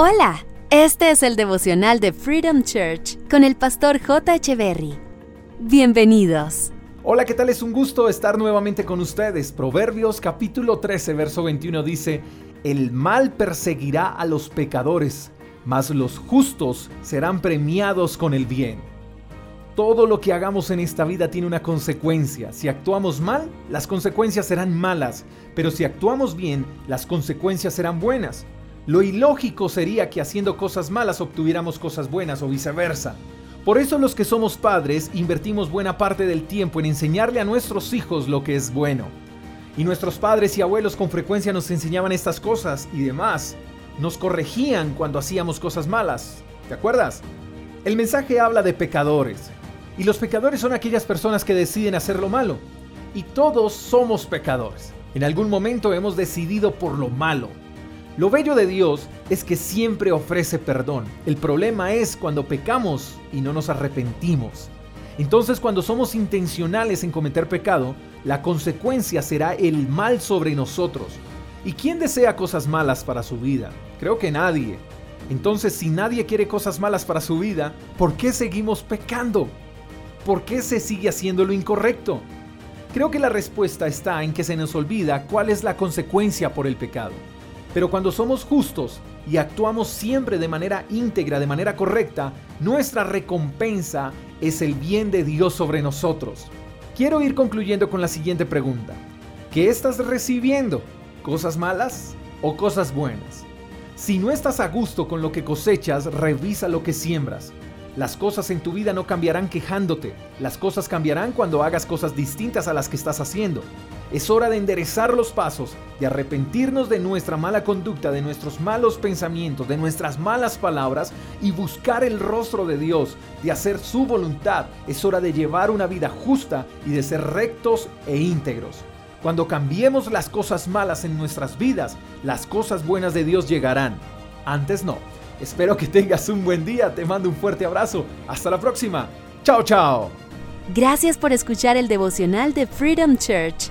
Hola, este es el devocional de Freedom Church con el pastor J. Berry. Bienvenidos. Hola, ¿qué tal? Es un gusto estar nuevamente con ustedes. Proverbios capítulo 13, verso 21 dice, El mal perseguirá a los pecadores, mas los justos serán premiados con el bien. Todo lo que hagamos en esta vida tiene una consecuencia. Si actuamos mal, las consecuencias serán malas, pero si actuamos bien, las consecuencias serán buenas. Lo ilógico sería que haciendo cosas malas obtuviéramos cosas buenas o viceversa. Por eso los que somos padres invertimos buena parte del tiempo en enseñarle a nuestros hijos lo que es bueno. Y nuestros padres y abuelos con frecuencia nos enseñaban estas cosas y demás. Nos corregían cuando hacíamos cosas malas. ¿Te acuerdas? El mensaje habla de pecadores. Y los pecadores son aquellas personas que deciden hacer lo malo. Y todos somos pecadores. En algún momento hemos decidido por lo malo. Lo bello de Dios es que siempre ofrece perdón. El problema es cuando pecamos y no nos arrepentimos. Entonces cuando somos intencionales en cometer pecado, la consecuencia será el mal sobre nosotros. ¿Y quién desea cosas malas para su vida? Creo que nadie. Entonces si nadie quiere cosas malas para su vida, ¿por qué seguimos pecando? ¿Por qué se sigue haciendo lo incorrecto? Creo que la respuesta está en que se nos olvida cuál es la consecuencia por el pecado. Pero cuando somos justos y actuamos siempre de manera íntegra, de manera correcta, nuestra recompensa es el bien de Dios sobre nosotros. Quiero ir concluyendo con la siguiente pregunta. ¿Qué estás recibiendo? ¿Cosas malas o cosas buenas? Si no estás a gusto con lo que cosechas, revisa lo que siembras. Las cosas en tu vida no cambiarán quejándote, las cosas cambiarán cuando hagas cosas distintas a las que estás haciendo. Es hora de enderezar los pasos, de arrepentirnos de nuestra mala conducta, de nuestros malos pensamientos, de nuestras malas palabras y buscar el rostro de Dios, de hacer su voluntad. Es hora de llevar una vida justa y de ser rectos e íntegros. Cuando cambiemos las cosas malas en nuestras vidas, las cosas buenas de Dios llegarán. Antes no. Espero que tengas un buen día. Te mando un fuerte abrazo. Hasta la próxima. Chao, chao. Gracias por escuchar el devocional de Freedom Church